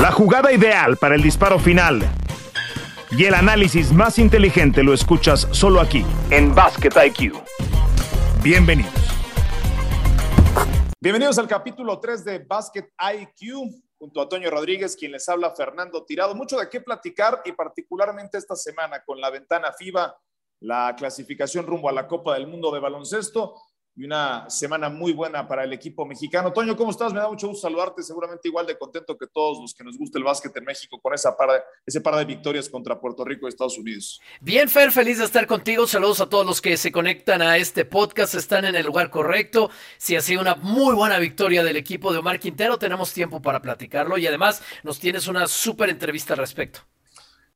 La jugada ideal para el disparo final y el análisis más inteligente lo escuchas solo aquí, en Basket IQ. Bienvenidos. Bienvenidos al capítulo 3 de Basket IQ, junto a Toño Rodríguez, quien les habla Fernando Tirado. Mucho de qué platicar y particularmente esta semana con la ventana FIBA, la clasificación rumbo a la Copa del Mundo de Baloncesto y una semana muy buena para el equipo mexicano. Toño, ¿cómo estás? Me da mucho gusto saludarte, seguramente igual de contento que todos los que nos gusta el básquet en México con esa par ese par de victorias contra Puerto Rico y Estados Unidos. Bien, Fer, feliz de estar contigo. Saludos a todos los que se conectan a este podcast, están en el lugar correcto. Si ha sido una muy buena victoria del equipo de Omar Quintero, tenemos tiempo para platicarlo y además nos tienes una súper entrevista al respecto.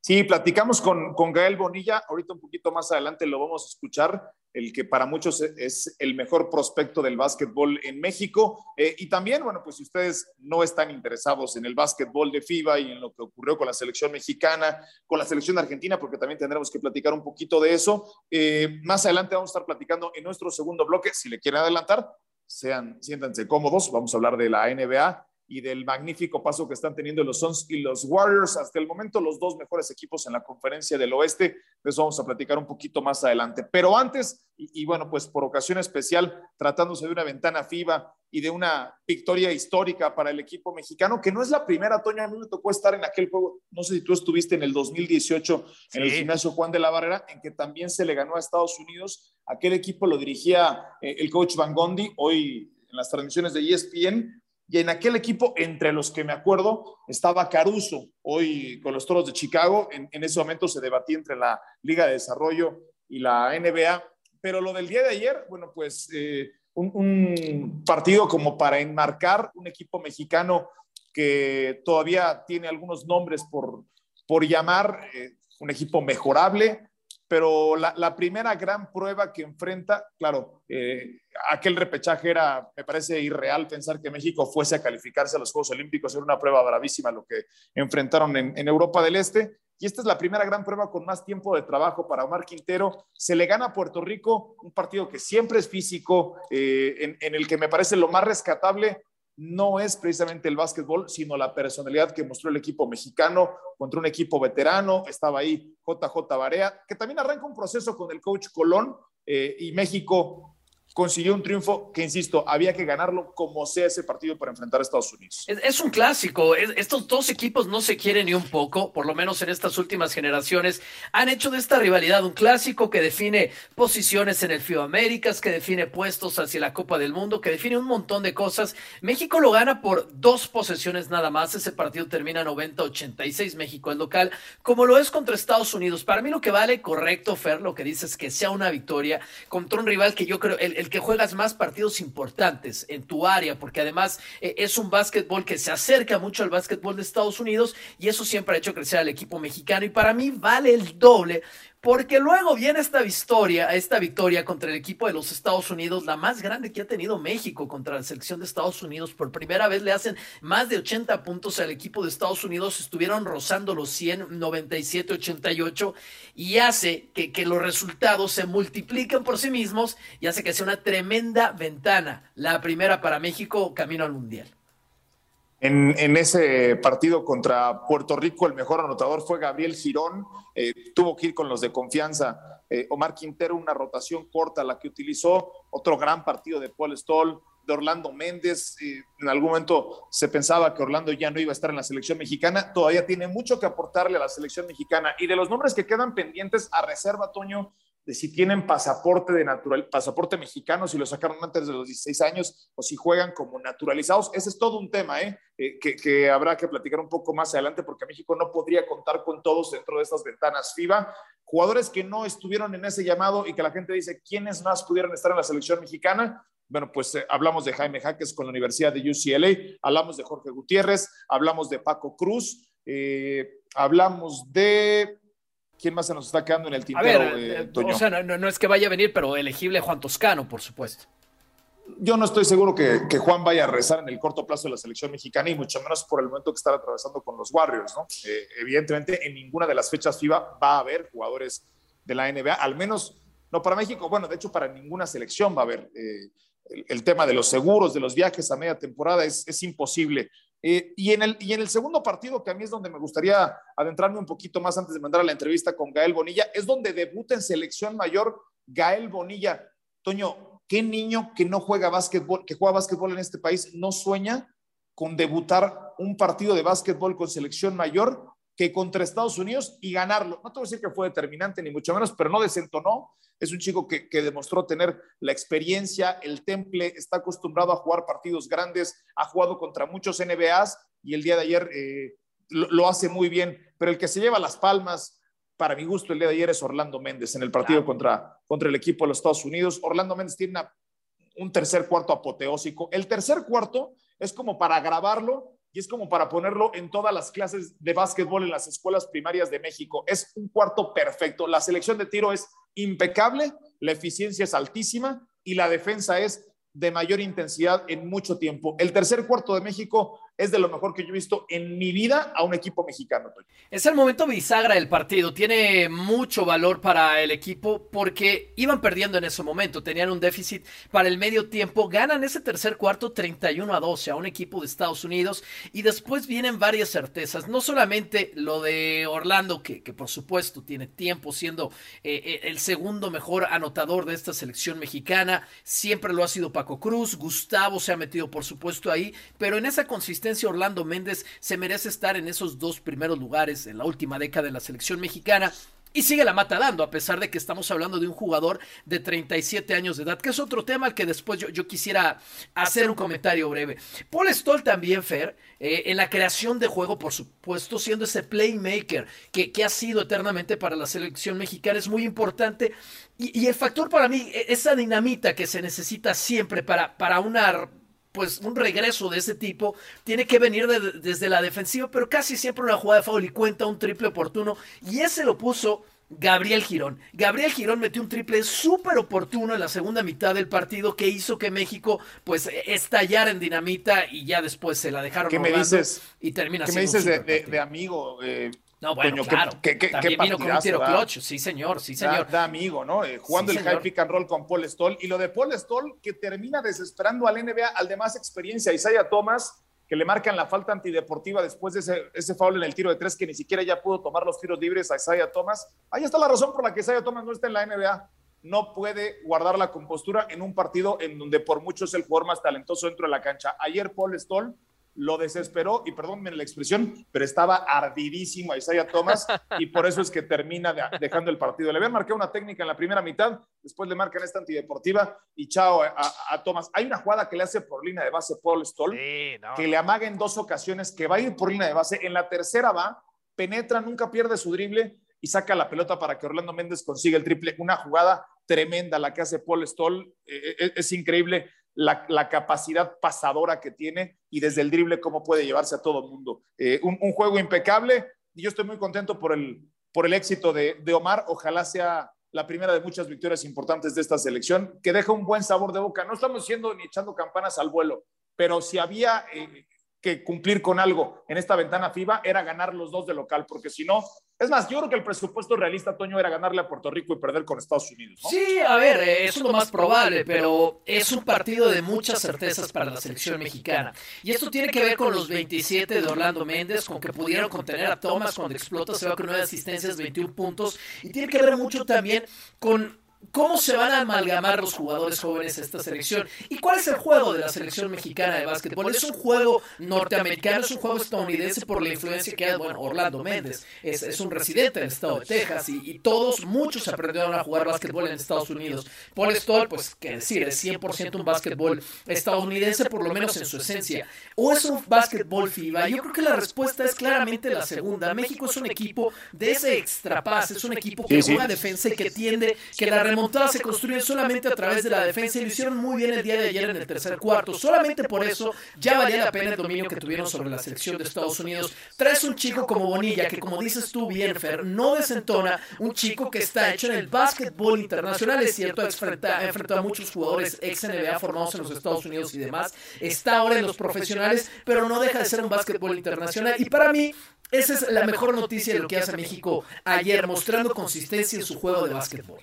Sí, platicamos con, con Gael Bonilla, ahorita un poquito más adelante lo vamos a escuchar, el que para muchos es el mejor prospecto del básquetbol en México. Eh, y también, bueno, pues si ustedes no están interesados en el básquetbol de FIBA y en lo que ocurrió con la selección mexicana, con la selección argentina, porque también tendremos que platicar un poquito de eso, eh, más adelante vamos a estar platicando en nuestro segundo bloque, si le quieren adelantar, sean, siéntanse cómodos, vamos a hablar de la NBA y del magnífico paso que están teniendo los Suns y los Warriors. Hasta el momento, los dos mejores equipos en la conferencia del oeste. De eso vamos a platicar un poquito más adelante. Pero antes, y, bueno, pues por ocasión especial, tratándose de una ventana FIBA y de una victoria histórica para el equipo mexicano, que no es la primera, Toño, a mí me tocó estar en aquel juego, no sé si tú estuviste en el 2018 en el gimnasio Juan de la Barrera, en que también se le ganó a Estados Unidos. Aquel equipo lo dirigía eh, el coach Van Gondi, hoy en las transmisiones de ESPN, y en aquel equipo, entre los que me acuerdo, estaba Caruso, hoy con los Toros de Chicago. En, ese momento se debatía entre la Liga de Desarrollo y la NBA. Pero lo del día de ayer, bueno, pues eh, un, partido como para enmarcar un equipo mexicano que todavía tiene algunos nombres por, por llamar, eh, un equipo mejorable, pero la, primera gran prueba que enfrenta, claro, eh, aquel repechaje era, me parece irreal pensar que México fuese a calificarse a los Juegos Olímpicos, era una prueba bravísima lo que enfrentaron en, Europa del Este. Y esta es la primera gran prueba con más tiempo de trabajo para Omar Quintero. Se le gana a Puerto Rico, un partido que siempre es físico, eh, en, en el que me parece lo más rescatable no es precisamente el básquetbol, sino la personalidad que mostró el equipo mexicano contra un equipo veterano. Estaba ahí JJ Barea, que también arranca un proceso con el coach Colón eh, y México consiguió un triunfo que, insisto, había que ganarlo como sea ese partido para enfrentar a Estados Unidos. Es, un clásico. estos dos equipos no se quieren ni un poco, por lo menos en estas últimas generaciones. Han hecho de esta rivalidad un clásico que define posiciones en el FIBA Américas, que define puestos hacia la Copa del Mundo, que define un montón de cosas. México lo gana por dos posesiones nada más. Ese partido termina 90-86. México es local, como lo es contra Estados Unidos. Para mí lo que vale correcto, Fer, lo que dices es que sea una victoria contra un rival que yo creo, el, el que juegas más partidos importantes en tu área, porque además eh, es un básquetbol que se acerca mucho al básquetbol de Estados Unidos y eso siempre ha hecho crecer al equipo mexicano. Y para mí vale el doble porque luego viene esta victoria, esta victoria contra el equipo de los Estados Unidos, la más grande que ha tenido México contra la selección de Estados Unidos. Por primera vez le hacen más de 80 puntos al equipo de Estados Unidos, estuvieron rozando los 100, 97, 88 y hace que, que los resultados se multipliquen por sí mismos y hace que sea una tremenda ventana, la primera para México camino al Mundial. En, ese partido contra Puerto Rico, el mejor anotador fue Gabriel Girón. Eh, tuvo que ir con los de confianza. Eh, Omar Quintero, una rotación corta la que utilizó. Otro gran partido de Paul Stoll, de Orlando Méndez. Eh, en algún momento se pensaba que Orlando ya no iba a estar en la selección mexicana. Todavía tiene mucho que aportarle a la selección mexicana. Y de los nombres que quedan pendientes a reserva, Toño, de si tienen pasaporte de natural, pasaporte mexicano, si lo sacaron antes de los 16 años o si juegan como naturalizados. Ese es todo un tema ¿eh? eh que, habrá que platicar un poco más adelante porque México no podría contar con todos dentro de estas ventanas FIBA. Jugadores que no estuvieron en ese llamado y que la gente dice, ¿quiénes más pudieron estar en la selección mexicana? Bueno, pues eh, hablamos de Jaime Jaques con la Universidad de UCLA, hablamos de Jorge Gutiérrez, hablamos de Paco Cruz, eh, hablamos de ¿Quién más se nos está quedando en el tintero? Eh, o sea, no, es que vaya a venir, pero elegible Juan Toscano, por supuesto. Yo no estoy seguro que, Juan vaya a rezar en el corto plazo de la selección mexicana y mucho menos por el momento que está atravesando con los Warriors, ¿no? Eh, evidentemente, en ninguna de las fechas FIBA va a haber jugadores de la NBA, al menos no para México, bueno, de hecho para ninguna selección va a haber. Eh, el, tema de los seguros, de los viajes a media temporada es, es imposible Eh, y, en el, y en el segundo partido, que a mí es donde me gustaría adentrarme un poquito más antes de mandar a la entrevista con Gael Bonilla, es donde debuta en selección mayor Gael Bonilla. Toño, ¿qué niño que no juega básquetbol, que juega básquetbol en este país, no sueña con debutar un partido de básquetbol con selección mayor que contra Estados Unidos y ganarlo. No te voy decir que fue determinante, ni mucho menos, pero no desentonó. Es un chico que, demostró tener la experiencia, el temple, está acostumbrado a jugar partidos grandes, ha jugado contra muchos NBAs y el día de ayer eh, lo, hace muy bien. Pero el que se lleva las palmas, para mi gusto, el día de ayer es Orlando Méndez en el partido contra, contra el equipo de los Estados Unidos. Orlando Méndez tiene un tercer cuarto apoteósico. El tercer cuarto es como para grabarlo y es como para ponerlo en todas las clases de básquetbol en las escuelas primarias de México. Es un cuarto perfecto. La selección de tiro es impecable, la eficiencia es altísima y la defensa es de mayor intensidad en mucho tiempo. El tercer cuarto de México es de lo mejor que yo he visto en mi vida a un equipo mexicano. Es el momento bisagra del partido. Tiene mucho valor para el equipo porque iban perdiendo en ese momento. Tenían un déficit para el medio tiempo. Ganan ese tercer cuarto 31 a 12 a un equipo de Estados Unidos. Y después vienen varias certezas. No solamente lo de Orlando, que, por supuesto tiene tiempo siendo eh, eh, el segundo mejor anotador de esta selección mexicana. Siempre lo ha sido Paco Cruz. Gustavo se ha metido, por supuesto, ahí. Pero en esa consistencia Orlando Méndez se merece estar en esos dos primeros lugares en la última década de la selección mexicana. Y sigue la mata dando, a pesar de que estamos hablando de un jugador de 37 años de edad, que es otro tema al que después yo, quisiera hacer un comentario breve. Paul Stoll también, Fer, eh, en la creación de juego, por supuesto, siendo ese playmaker que, ha sido eternamente para la selección mexicana, es muy importante. Y, el factor para mí, e, esa dinamita que se necesita siempre para, para una pues un regreso de ese tipo tiene que venir desde la defensiva, pero casi siempre una jugada de foul y cuenta un triple oportuno. Y ese lo puso Gabriel Girón. Gabriel Girón metió un triple súper oportuno en la segunda mitad del partido que hizo que México pues estallara en dinamita y ya después se la dejaron. ¿Qué me dices? Y termina ¿Qué me dices de, amigo? Eh, no, bueno, claro. ¿qué, También vino con un tiro clutch. Sí, señor, sí, señor. Da, amigo, ¿no? Eh, jugando el high pick and roll con Paul Stoll. Y lo de Paul Stoll, que termina desesperando al NBA, al de más experiencia, Isaiah Thomas, que le marcan la falta antideportiva después de ese, ese foul en el tiro de tres, que ni siquiera ya pudo tomar los tiros libres a Isaiah Thomas. Ahí está la razón por la que Isaiah Thomas no está en la NBA. No puede guardar la compostura en un partido en donde por mucho es el jugador más talentoso dentro de la cancha. Ayer Paul Stoll lo desesperó, y perdónenme la expresión, pero estaba ardidísimo a Isaiah Thomas, y por eso es que termina dejando el partido. Le habían marcado una técnica en la primera mitad, después le marcan esta antideportiva, y chao a, Thomas. Hay una jugada que le hace por línea de base Paul Stoll, que le amaga en dos ocasiones, que va a ir por línea de base, en la tercera va, penetra, nunca pierde su drible, y saca la pelota para que Orlando Méndez consiga el triple. Una jugada tremenda la que hace Paul Stoll, eh, eh, es increíble la, capacidad pasadora que tiene y desde el drible cómo puede llevarse a todo el mundo. Eh, un, juego impecable y yo estoy muy contento por el, por el éxito de, de, Omar. Ojalá sea la primera de muchas victorias importantes de esta selección, que deja un buen sabor de boca. No estamos siendo ni echando campanas al vuelo, pero si había eh, que cumplir con algo en esta ventana FIBA era ganar los dos de local, porque si no, es más, yo creo que el presupuesto realista, Toño, era ganarle a Puerto Rico y perder con Estados Unidos. Sí, a ver, es lo más probable, pero es un partido de muchas certezas para la selección mexicana. Y esto tiene que ver con los 27 de Orlando Méndez, con que pudieron contener a Thomas cuando explota, se va con 9 asistencias, 21 puntos. Y tiene que ver mucho también con ¿Cómo se van a amalgamar los jugadores jóvenes a esta selección? ¿Y cuál es el juego de la selección mexicana de básquetbol? Es un juego norteamericano, es un juego estadounidense por la influencia que hay, bueno, Orlando Méndez es, es un residente del estado de Texas y, todos, muchos aprendieron a jugar básquetbol en Estados Unidos. Paul Stoll, pues, qué decir, es 100% un básquetbol estadounidense, por lo menos en su esencia. ¿O es un básquetbol FIBA? Yo creo que la respuesta es claramente la segunda. México es un equipo de ese extra es un equipo que juega defensa y que tiende que la remontada se construye solamente a través de la defensa y lo hicieron muy bien el día de ayer en el tercer cuarto. Solamente por eso ya valía la pena el dominio que tuvieron sobre la selección de Estados Unidos. Traes un chico como Bonilla, que como dices tú bien, Fer, no desentona, un chico que está hecho en el básquetbol internacional, es cierto, ha enfrentado a muchos jugadores ex NBA formados en los Estados Unidos y demás, está ahora en los profesionales, pero no deja de ser un básquetbol internacional. Y para mí, esa es la mejor noticia de lo que hace México ayer, mostrando consistencia en su juego de básquetbol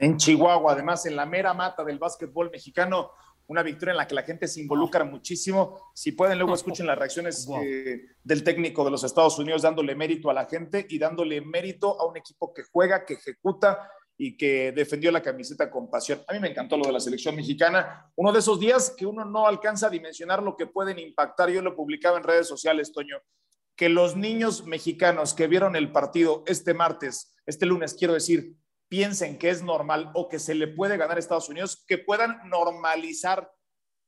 en Chihuahua, además en la mera mata del básquetbol mexicano, una victoria en la que la gente se involucra muchísimo. Si pueden, luego escuchen las reacciones eh, del técnico de los Estados Unidos dándole mérito a la gente y dándole mérito a un equipo que juega, que ejecuta y que defendió la camiseta con pasión. A mí me encantó lo de la selección mexicana. Uno de esos días que uno no alcanza a dimensionar lo que pueden impactar. Yo lo publicaba en redes sociales, Toño, que los niños mexicanos que vieron el partido este martes, este lunes, quiero decir, piensen que es normal o que se le puede ganar a Estados Unidos, que puedan normalizar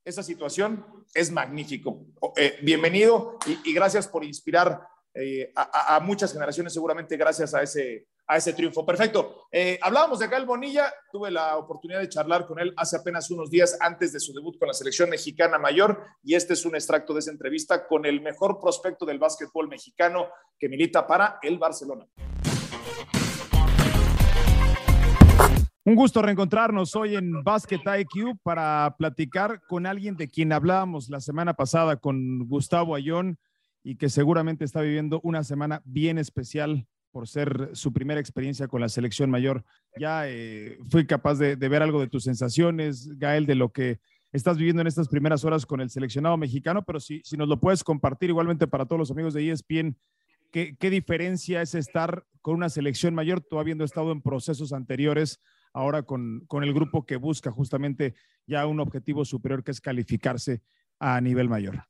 esa situación, es magnífico. Eh, bienvenido y, gracias por inspirar eh, a, muchas generaciones, seguramente gracias a ese, a ese triunfo. Perfecto. Eh, hablábamos de Gael Bonilla, tuve la oportunidad de charlar con él hace apenas unos días antes de su debut con la selección mexicana mayor y este es un extracto de esa entrevista con el mejor prospecto del básquetbol mexicano que milita para el Barcelona. Un gusto reencontrarnos hoy en Basket IQ para platicar con alguien de quien hablábamos la semana pasada con Gustavo Ayón y que seguramente está viviendo una semana bien especial por ser su primera experiencia con la selección mayor. Ya eh, fui capaz de, ver algo de tus sensaciones, Gael, de lo que estás viviendo en estas primeras horas con el seleccionado mexicano, pero si, si nos lo puedes compartir igualmente para todos los amigos de ESPN, ¿qué, ¿qué diferencia es estar con una selección mayor, tú habiendo estado en procesos anteriores, ahora con, con el grupo que busca justamente ya un objetivo superior que es calificarse a nivel mayor?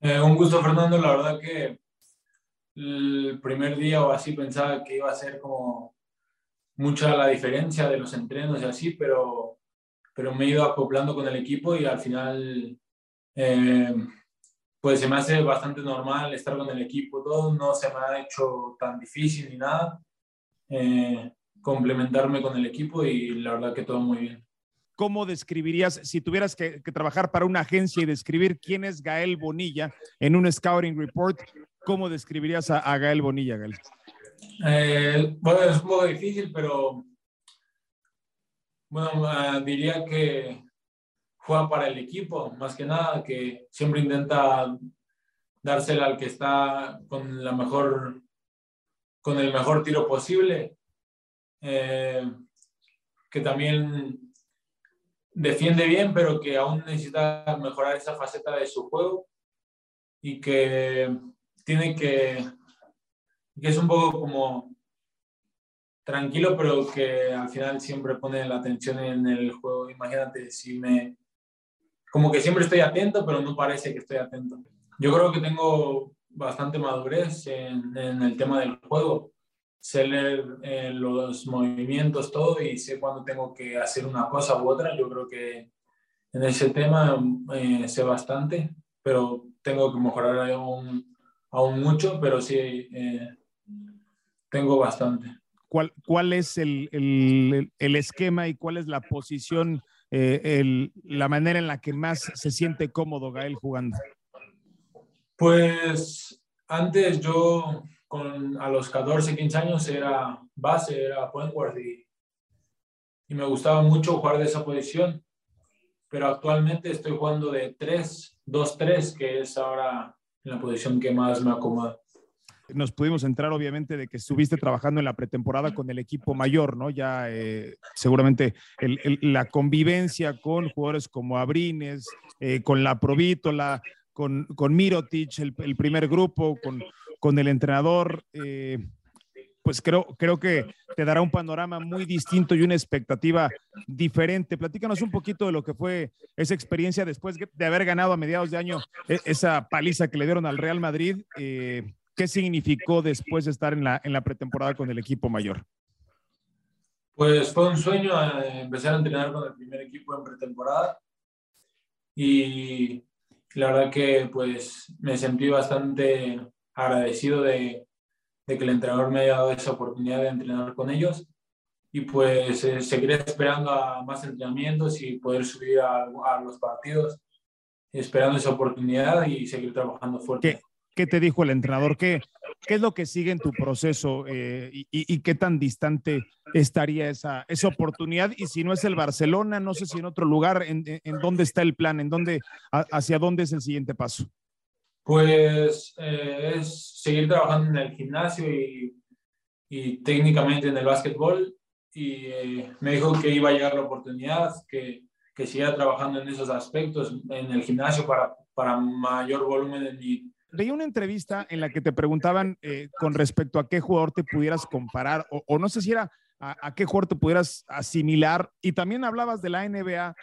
Eh, un gusto, Fernando. La verdad que el primer día o así pensaba que iba a ser como mucha la diferencia de los entrenos y así, pero, pero me he ido acoplando con el equipo y al final eh, pues se me hace bastante normal estar con el equipo, todo no se me ha hecho tan difícil ni nada, eh, complementarme con el equipo y la verdad que todo muy bien. ¿Cómo describirías, si tuvieras que, trabajar para una agencia y describir quién es Gael Bonilla en un scouting report, ¿cómo describirías a, Gael Bonilla, Gael? Eh, bueno, es un poco difícil, pero bueno, ah, diría que juega para el equipo, más que nada, que siempre intenta dársela al que está con la mejor, con el mejor tiro posible, eh, que también defiende bien, pero que aún necesita mejorar esa faceta de su juego y que tiene que, que es un poco como tranquilo, pero que al final siempre pone la atención en el juego. Imagínate si me, como que siempre estoy atento, pero no parece que estoy atento. Yo creo que tengo bastante madurez en, en el tema del juego sé leer eh, los movimientos, todo, y sé cuándo tengo que hacer una cosa u otra. Yo creo que en ese tema eh, sé bastante, pero tengo que mejorar aún, aún mucho, pero sí eh, tengo bastante. ¿Cuál, cuál es el, el, el, esquema y cuál es la posición, el, la manera en la que más se siente cómodo Gael jugando? Pues antes yo a los 14, 15 años era base, era point guard y, me gustaba mucho jugar de esa posición. Pero actualmente estoy jugando de 3, 2-3, que es ahora la posición que más me acomoda. Nos pudimos entrar, obviamente, de que estuviste trabajando en la pretemporada con el equipo mayor, ¿no? Ya eh, seguramente la convivencia con jugadores como Abrines, eh, con la Provítola, con, con Mirotic, el primer grupo, con, con el entrenador, eh, pues creo, creo que te dará un panorama muy distinto y una expectativa diferente. Platícanos un poquito de lo que fue esa experiencia después de haber ganado a mediados de año e, esa paliza que le dieron al Real Madrid. Eh, ¿Qué significó después de estar en la, en la pretemporada con el equipo mayor? Pues fue un sueño eh, empezar a entrenar con el primer equipo en pretemporada y la verdad que pues me sentí bastante agradecido de, de, que el entrenador me haya dado esa oportunidad de entrenar con ellos y pues eh, seguiré esperando a más entrenamientos y poder subir a, a, los partidos, esperando esa oportunidad y seguir trabajando fuerte. ¿Qué, qué te dijo el entrenador? ¿Qué, ¿Qué es lo que sigue en tu proceso eh, y, y, qué tan distante estaría esa, esa oportunidad? Y si no es el Barcelona, no sé si en otro lugar, ¿en, en dónde está el plan? ¿En dónde, ¿Hacia dónde es el siguiente paso? Pues eh, es seguir trabajando en el gimnasio y, y técnicamente en el básquetbol. Y eh, me dijo que iba a llegar la oportunidad, que, que siga trabajando en esos aspectos, en el gimnasio para, para mayor volumen en mi... Veía una entrevista en la que te preguntaban eh, con respecto a qué jugador te pudieras comparar, o, no sé si era a, qué jugador te pudieras asimilar, y también hablabas de la NBA,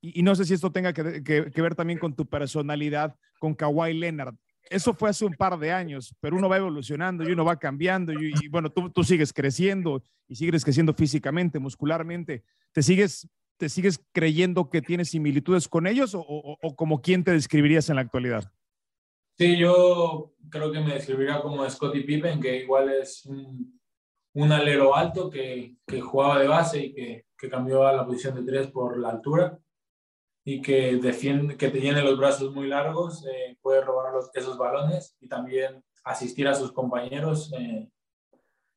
y, no sé si esto tenga que, ver también con tu personalidad, con Kawhi Leonard. Eso fue hace un par de años, pero uno va evolucionando y uno va cambiando, y, bueno, tú, tú sigues creciendo y sigues creciendo físicamente, muscularmente. ¿Te sigues ¿te sigues creyendo que tienes similitudes con ellos o, como quién te describirías en la actualidad? Sí, yo creo que me describiría como Scotty Pippen, que igual es un, alero alto que, que, jugaba de base y que, que, cambió a la posición de tres por la altura y que defiende, que tiene los brazos muy largos, eh, puede robar los, esos balones y también asistir a sus compañeros eh,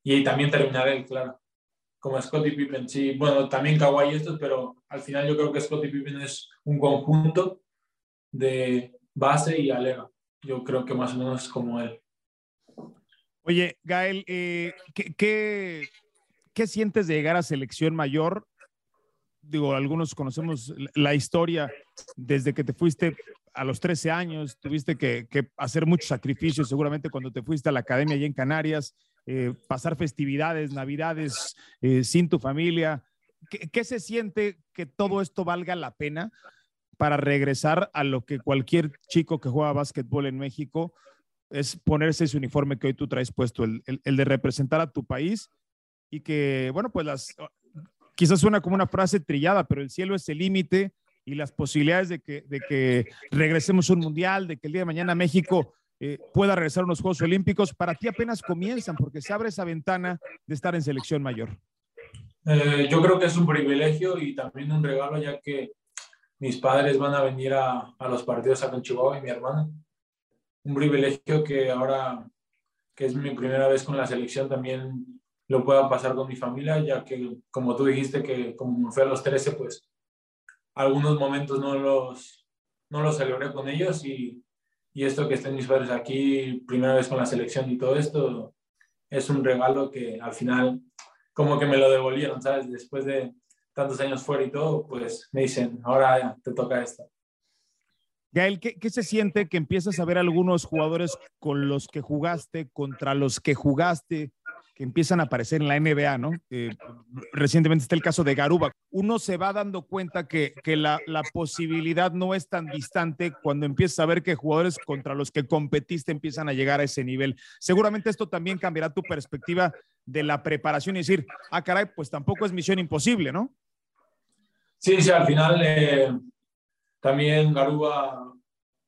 y también terminar él, claro como Scottie Pippen. Sí, bueno, también Kawhi estos, pero al final yo creo que Scottie Pippen es un conjunto de base y alero. Yo creo que más o menos como él. Oye, Gael, eh, ¿qué, qué, sientes de llegar a selección mayor? Digo, algunos conocemos la historia desde que te fuiste a los 13 años, tuviste que, que hacer muchos sacrificios, seguramente cuando te fuiste a la academia allá en Canarias, eh, pasar festividades, navidades eh, sin tu familia. ¿Qué, se siente que todo esto valga la pena para regresar a lo que cualquier chico que juega básquetbol en México es ponerse ese uniforme que hoy tú traes puesto, el, de representar a tu país y que, bueno, pues las, quizás suena como una frase trillada, pero el cielo es el límite y las posibilidades de que, de que regresemos a un mundial, de que el día de mañana México eh, pueda regresar a unos Juegos Olímpicos, para ti apenas comienzan porque se abre esa ventana de estar en selección mayor. Eh, yo creo que es un privilegio y también un regalo ya que mis padres van a venir a, a los partidos acá en Chihuahua y mi hermana. Un privilegio que ahora que es mi primera vez con la selección también lo pueda pasar con mi familia, ya que como tú dijiste que como fue a los 13, pues algunos momentos no los, no los celebré con ellos y y esto que estén mis padres aquí, primera vez con la selección y todo esto, es un regalo que al final como que me lo devolvieron, ¿sabes? Después de tantos años fuera y todo, pues me dicen, ahora te toca esto. Gael, ¿qué, ¿qué, se siente que empiezas a ver algunos jugadores con los que jugaste, contra los que jugaste, que empiezan a aparecer en la NBA, ¿no? Eh, recientemente está el caso de Garuba. Uno se va dando cuenta que, que la, la, posibilidad no es tan distante cuando empiezas a ver que jugadores contra los que competiste empiezan a llegar a ese nivel. Seguramente esto también cambiará tu perspectiva de la preparación y decir, ah, caray, pues tampoco es misión imposible, ¿no? Sí, sí, al final eh, también Garuba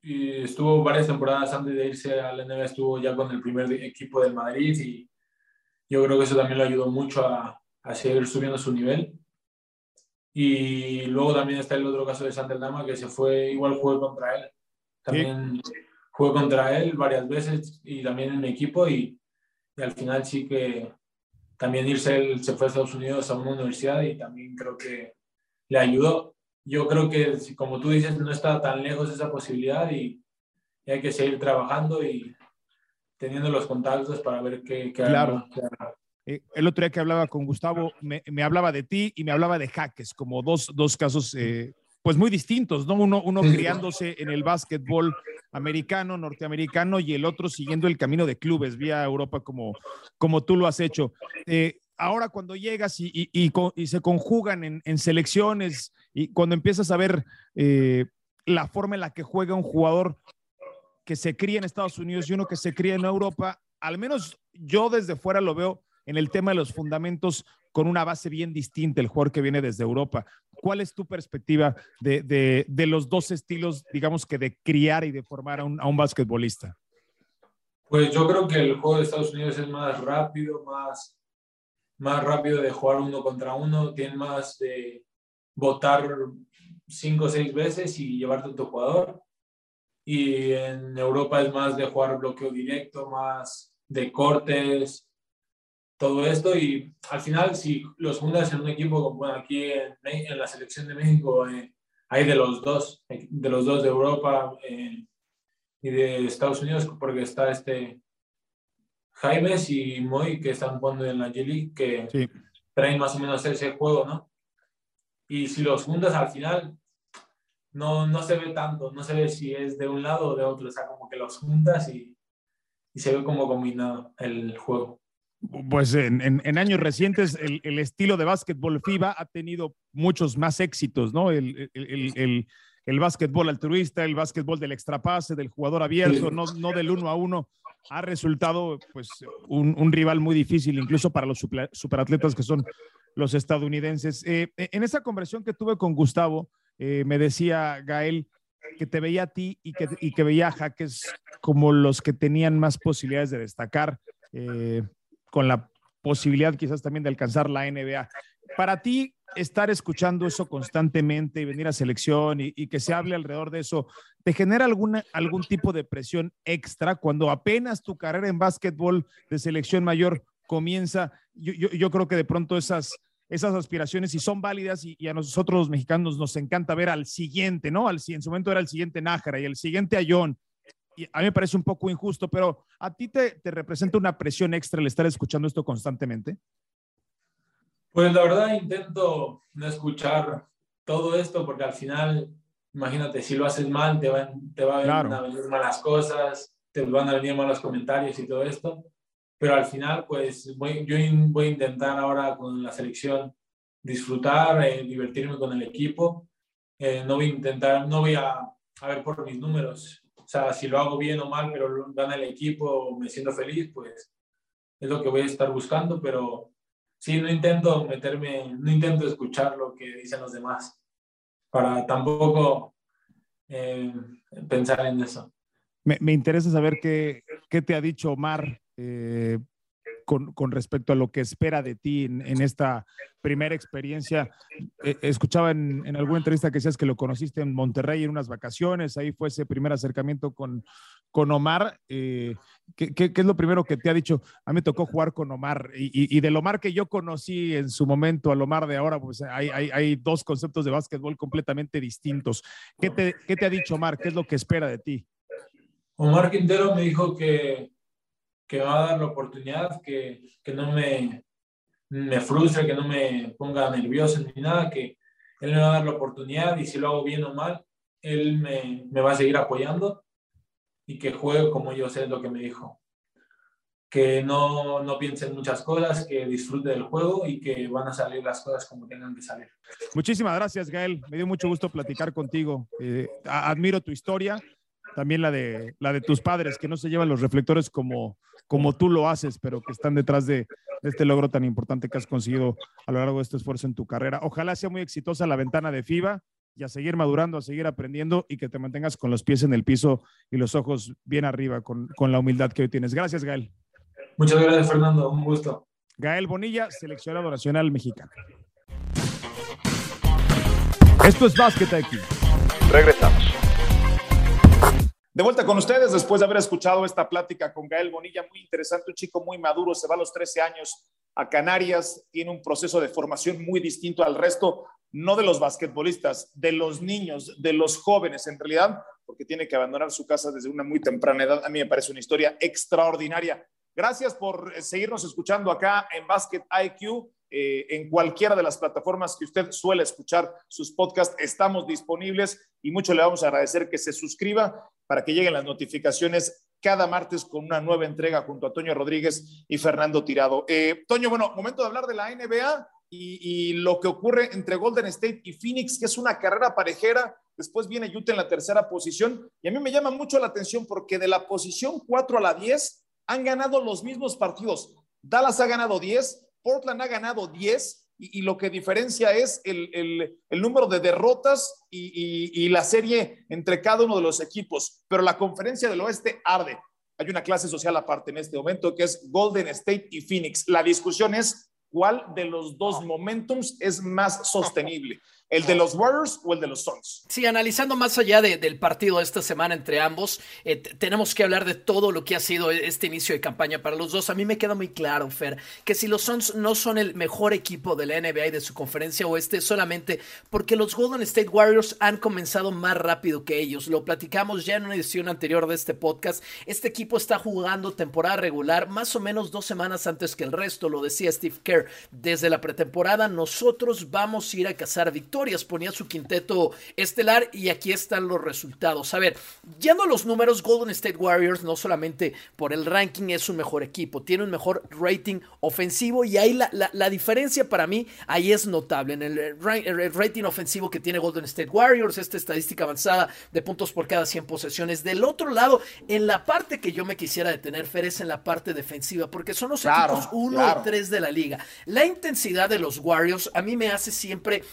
estuvo varias temporadas antes de irse al NBA, estuvo ya con el primer equipo del Madrid y yo creo que eso también le ayudó mucho a, a seguir subiendo su nivel. Y luego también está el otro caso de Santerdama, que se fue, igual jugué contra él. También jugué contra él varias veces y también en equipo y, y, al final sí que también irse, él se fue a Estados Unidos a una universidad y también creo que le ayudó. Yo creo que, como tú dices, no está tan lejos esa posibilidad y, y hay que seguir trabajando y, teniendo los contactos para ver qué, claro. Eh, el otro día que hablaba con Gustavo, me, me, hablaba de ti y me hablaba de Jaques, como dos, dos casos eh, pues muy distintos, ¿no? Uno, uno criándose en el básquetbol americano, norteamericano, y el otro siguiendo el camino de clubes vía Europa como, como tú lo has hecho. Eh, ahora cuando llegas y, y, y, y se conjugan en, en, selecciones y cuando empiezas a ver la forma en la que juega un jugador, que se cría en Estados Unidos y uno que se cría en Europa, al menos yo desde fuera lo veo en el tema de los fundamentos con una base bien distinta, el jugador que viene desde Europa. ¿Cuál es tu perspectiva de, de, los dos estilos, digamos que de criar y de formar a un, a un basquetbolista? Pues yo creo que el juego de Estados Unidos es más rápido, más, más rápido de jugar uno contra uno, tiene más de votar cinco o seis veces y llevarte a tu jugador y en Europa es más de jugar bloqueo directo, más de cortes, todo esto y al final si los juntas en un equipo como aquí en, en, la selección de México eh, hay de los dos, de los dos de Europa eh, y de Estados Unidos porque está este Jaimes y Moy que están jugando en la G League que traen más o menos ese juego, ¿no? Y si los juntas al final, no, no se ve tanto, no se ve si es de un lado o de otro, o sea, como que los juntas y, y se ve como combinado el juego. Pues en, en, años recientes el, el, estilo de básquetbol FIBA ha tenido muchos más éxitos, ¿no? El, el, el básquetbol altruista, el básquetbol del extrapase, del jugador abierto, no, no del uno a uno, ha resultado pues un, un rival muy difícil, incluso para los super, superatletas que son los estadounidenses. Eh, en esa conversación que tuve con Gustavo, eh, me decía Gael que te veía a ti y que, y que veía a Jaques como los que tenían más posibilidades de destacar, eh, con la posibilidad quizás también de alcanzar la NBA. Para ti, estar escuchando eso constantemente y venir a selección y, que se hable alrededor de eso, ¿te genera alguna, algún tipo de presión extra cuando apenas tu carrera en básquetbol de selección mayor comienza? Yo, yo, yo creo que de pronto esas, esas aspiraciones y son válidas y, y, a nosotros los mexicanos nos encanta ver al siguiente, ¿no? Al, en su momento era el siguiente Nájera y el siguiente Ayón. Y a mí me parece un poco injusto, pero ¿a ti te, te representa una presión extra el estar escuchando esto constantemente? Pues la verdad intento no escuchar todo esto porque al final, imagínate, si lo haces mal, te van, te va a, claro. a venir malas cosas, te van a venir malos comentarios y todo esto. Pero al final, pues voy, yo voy a intentar ahora con la selección disfrutar, eh, divertirme con el equipo. Eh, no voy a intentar, no voy a, a ver por mis números. O sea, si lo hago bien o mal, pero gana el equipo, me siento feliz, pues es lo que voy a estar buscando, pero sí, no intento meterme, no intento escuchar lo que dicen los demás, para tampoco eh, pensar en eso. Me, me, interesa saber qué, qué te ha dicho Omar eh, con, con, respecto a lo que espera de ti en, esta primera experiencia. Eh, escuchaba en, en, alguna entrevista que decías que lo conociste en Monterrey en unas vacaciones, ahí fue ese primer acercamiento con, con Omar. Eh, ¿qué, qué, es lo primero que te ha dicho? A mí me tocó jugar con Omar y, y, y Omar que yo conocí en su momento al Omar de ahora, pues hay, hay, hay dos conceptos de básquetbol completamente distintos. ¿Qué te, ¿Qué te ha dicho Omar? ¿Qué es lo que espera de ti? Omar Quintero me dijo que que va a dar la oportunidad, que, que no me, me frustre, que no me ponga nervioso ni nada, que él me va a dar la oportunidad y si lo hago bien o mal, él me, me va a seguir apoyando y que juegue como yo sé lo que me dijo. Que no, no piense en muchas cosas, que disfrute del juego y que van a salir las cosas como tengan que salir. Muchísimas gracias, Gael. Me dio mucho gusto platicar contigo. Eh, admiro tu historia, también la de, la de tus padres, que no se llevan los reflectores como, como tú lo haces, pero que están detrás de, de, este logro tan importante que has conseguido a lo largo de este esfuerzo en tu carrera. Ojalá sea muy exitosa la ventana de FIBA y a seguir madurando, a seguir aprendiendo y que te mantengas con los pies en el piso y los ojos bien arriba con, con la humildad que hoy tienes. Gracias, Gael. Muchas gracias, Fernando. Un gusto. Gael Bonilla, seleccionado nacional mexicano. Esto es Básquet aquí. Regresamos. De vuelta con ustedes después de haber escuchado esta plática con Gael Bonilla, muy interesante, un chico muy maduro, se va a los 13 años a Canarias, tiene un proceso de formación muy distinto al resto, no de los basquetbolistas, de los niños, de los jóvenes en realidad, porque tiene que abandonar su casa desde una muy temprana edad. A mí me parece una historia extraordinaria. Gracias por seguirnos escuchando acá en Basket IQ. Eh, en cualquiera de las plataformas que usted suele escuchar sus podcasts, estamos disponibles y mucho le vamos a agradecer que se suscriba para que lleguen las notificaciones cada martes con una nueva entrega junto a Toño Rodríguez y Fernando Tirado. Eh, Toño, bueno, momento de hablar de la NBA y, y, lo que ocurre entre Golden State y Phoenix, que es una carrera parejera. Después viene Utah en la tercera posición y a mí me llama mucho la atención porque de la posición 4 a la 10 han ganado los mismos partidos. Dallas ha ganado 10, Portland ha ganado 10 y, y lo que diferencia es el, el, el número de derrotas y, y, y, la serie entre cada uno de los equipos. Pero la conferencia del oeste arde. Hay una clase social aparte en este momento que es Golden State y Phoenix. La discusión es cuál de los dos momentums es más sostenible. ¿El de los Warriors o el de los Suns? Sí, analizando más allá de, del partido de esta semana entre ambos, eh, tenemos que hablar de todo lo que ha sido este inicio de campaña para los dos. A mí me queda muy claro, Fer, que si los Suns no son el mejor equipo de la NBA y de su conferencia oeste, solamente porque los Golden State Warriors han comenzado más rápido que ellos. Lo platicamos ya en una edición anterior de este podcast. Este equipo está jugando temporada regular más o menos dos semanas antes que el resto, lo decía Steve Kerr. Desde la pretemporada, nosotros vamos a ir a cazar victorias victorias ponía su quinteto estelar y aquí están los resultados. A ver, yendo a los números, Golden State Warriors no solamente por el ranking es un mejor equipo, tiene un mejor rating ofensivo y ahí la, diferencia para mí ahí es notable. En el, rating ofensivo que tiene Golden State Warriors, esta estadística avanzada de puntos por cada 100 posesiones. Del otro lado, en la parte que yo me quisiera detener, Fer, es en la parte defensiva, porque son los equipos 1 y 3 de la liga. La intensidad de los Warriors a mí me hace siempre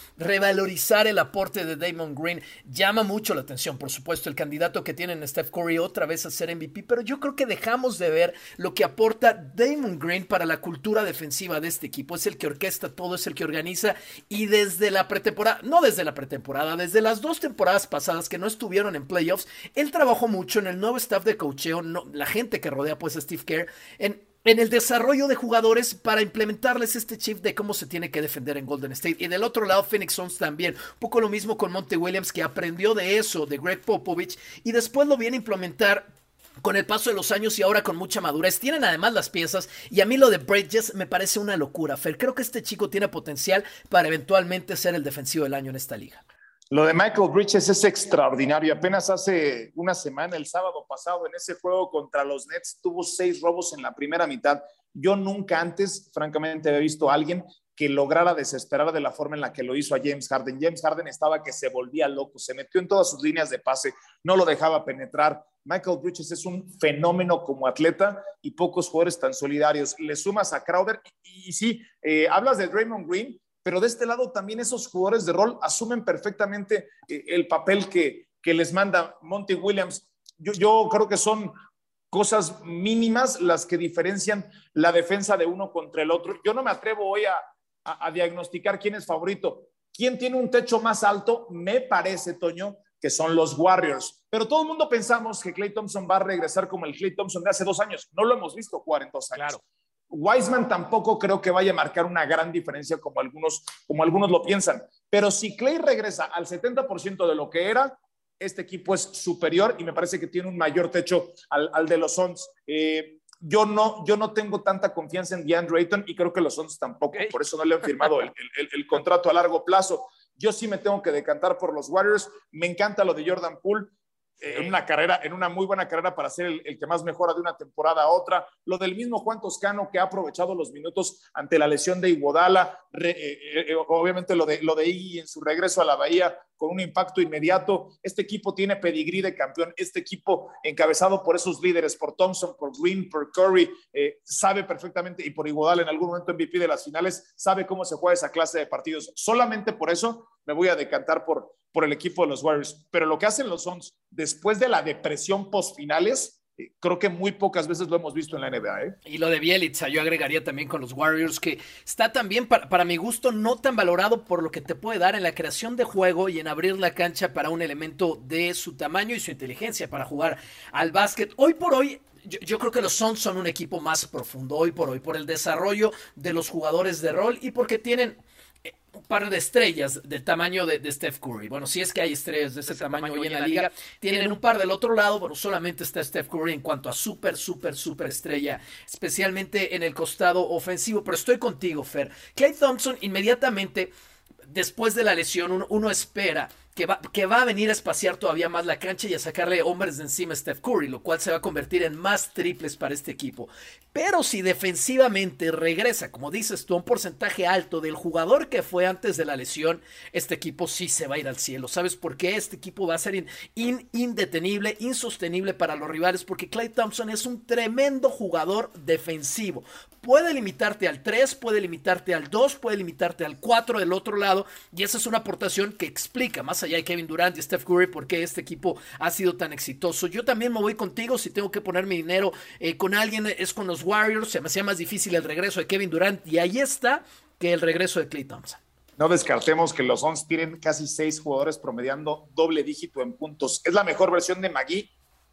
revalorizar el aporte de Damon Green. Llama mucho la atención, por supuesto, el candidato que tienen Steph Curry otra vez a ser MVP, pero yo creo que dejamos de ver lo que aporta Damon Green para la cultura defensiva de este equipo. Es el que orquesta todo, es el que organiza y desde la pretemporada, no desde la pretemporada, desde las dos temporadas pasadas que no estuvieron en playoffs, él trabajó mucho en el nuevo staff de coacheo, la gente que rodea pues a Steve Kerr, en en el desarrollo de jugadores para implementarles este chip de cómo se tiene que defender en Golden State. Y del otro lado, Phoenix Suns también. Un poco lo mismo con Monte Williams, que aprendió de eso, de Greg Popovich, y después lo viene a implementar con el paso de los años y ahora con mucha madurez. Tienen además las piezas y a mí lo de Bridges me parece una locura, Fer. Creo que este chico tiene potencial para eventualmente ser el defensivo del año en esta liga. Lo de Michael Bridges es extraordinario. Apenas hace una semana, el sábado pasado, en ese juego contra los Nets, tuvo seis robos en la primera mitad. Yo nunca antes, francamente, había visto a alguien que lograra desesperar de la forma en la que lo hizo a James Harden. James Harden estaba que se volvía loco, se metió en todas sus líneas de pase, no lo dejaba penetrar. Michael Bridges es un fenómeno como atleta y pocos jugadores tan solidarios. Le sumas a Crowder y, sí, eh, hablas de Draymond Green, pero de este lado también esos jugadores de rol asumen perfectamente eh, el papel que, que les manda Monty Williams. Yo, creo que son cosas mínimas las que diferencian la defensa de uno contra el otro. Yo no me atrevo hoy a, a, diagnosticar quién es favorito. ¿Quién tiene un techo más alto? Me parece, Toño, que son los Warriors. Pero todo el mundo pensamos que Clay Thompson va a regresar como el Clay Thompson de hace dos años. No lo hemos visto jugar en dos años. Claro. Wiseman tampoco creo que vaya a marcar una gran diferencia como algunos, como algunos lo piensan. Pero si Clay regresa al 70% de lo que era, este equipo es superior y me parece que tiene un mayor techo al, de los Suns. Eh, yo, no, yo no tengo tanta confianza en DeAndre Ayton y creo que los Suns tampoco, por eso no le han firmado el, el contrato a largo plazo. Yo sí me tengo que decantar por los Warriors. Me encanta lo de Jordan Poole en una carrera, en una muy buena carrera para ser el, que más mejora de una temporada a otra. Lo del mismo Juan Toscano que ha aprovechado los minutos ante la lesión de Iguodala, eh, eh, eh, obviamente lo de, lo de Iggy en su regreso a la Bahía con un impacto inmediato. Este equipo tiene pedigrí de campeón. Este equipo encabezado por esos líderes, por Thompson, por Green, por Curry, sabe perfectamente y por Iguodala en algún momento MVP de las finales, sabe cómo se juega esa clase de partidos. Solamente por eso me voy a decantar por, por el equipo de los Warriors. Pero lo que hacen los Suns después de la depresión post finales, eh, creo que muy pocas veces lo hemos visto en la NBA. ¿eh? Y lo de Bielitsa, yo agregaría también con los Warriors, que está también, para, para, mi gusto, no tan valorado por lo que te puede dar en la creación de juego y en abrir la cancha para un elemento de su tamaño y su inteligencia para jugar al básquet. Hoy por hoy, yo, yo, creo que los Suns son un equipo más profundo hoy por hoy, por el desarrollo de los jugadores de rol y porque tienen un par de estrellas del tamaño de, Steph Curry. Bueno, si es que hay estrellas de ese, tamaño, hoy en la liga, tienen un par del otro lado, bueno, solamente está Steph Curry en cuanto a súper, súper, súper estrella, especialmente en el costado ofensivo. Pero estoy contigo, Fer. Clay Thompson inmediatamente después de la lesión uno espera que va, que va a venir a espaciar todavía más la cancha y a sacarle hombres de encima a Steph Curry, lo cual se va a convertir en más triples para este equipo. Pero si defensivamente regresa, como dices tú, a un porcentaje alto del jugador que fue antes de la lesión, este equipo sí se va a ir al cielo. ¿Sabes por qué? Este equipo va a ser indetenible, insostenible para los rivales, porque Clay Thompson es un tremendo jugador defensivo. Puede limitarte al 3, puede limitarte al 2, puede limitarte al 4 del otro lado, y esa es una aportación que explica más allá de Kevin Durant y Steph Curry por qué este equipo ha sido tan exitoso. Yo también me voy contigo si tengo que poner mi dinero eh, con alguien, es con los Warriors. Se me hacía más difícil el regreso de Kevin Durant y ahí está que el regreso de Clay Thompson. No descartemos que los Suns tienen casi seis jugadores promediando doble dígito en puntos. Es la mejor versión de Magui,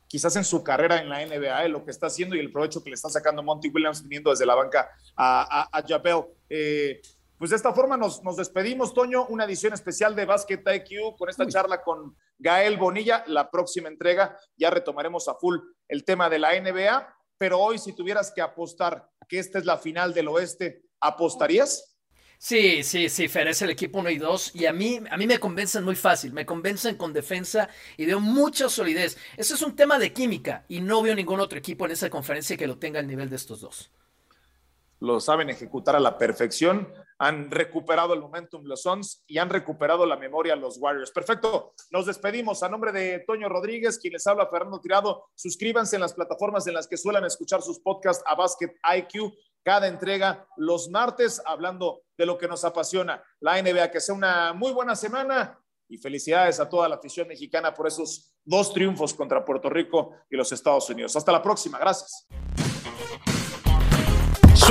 quizás en su carrera en la NBA, lo que está haciendo y el provecho que le está sacando Monty Williams viniendo desde la banca a, a, a eh, pues de esta forma nos, nos, despedimos, Toño, una edición especial de Basket IQ con esta charla con Gael Bonilla. La próxima entrega ya retomaremos a full el tema de la NBA, pero hoy si tuvieras que apostar que esta es la final del oeste, ¿apostarías? Sí, sí, sí, Fer, es el equipo 1 y 2 y a mí, a mí me convencen muy fácil, me convencen con defensa y veo mucha solidez. Eso es un tema de química y no veo ningún otro equipo en esa conferencia que lo tenga al nivel de estos dos. Lo saben ejecutar a la perfección, han recuperado el momentum los Suns y han recuperado la memoria los Warriors. Perfecto, nos despedimos a nombre de Toño Rodríguez, quien les habla Fernando Tirado. Suscríbanse en las plataformas en las que suelen escuchar sus podcasts a Basket IQ cada entrega los martes, hablando de lo que nos apasiona, la NBA. Que sea una muy buena semana y felicidades a toda la afición mexicana por esos dos triunfos contra Puerto Rico y los Estados Unidos. Hasta la próxima, gracias.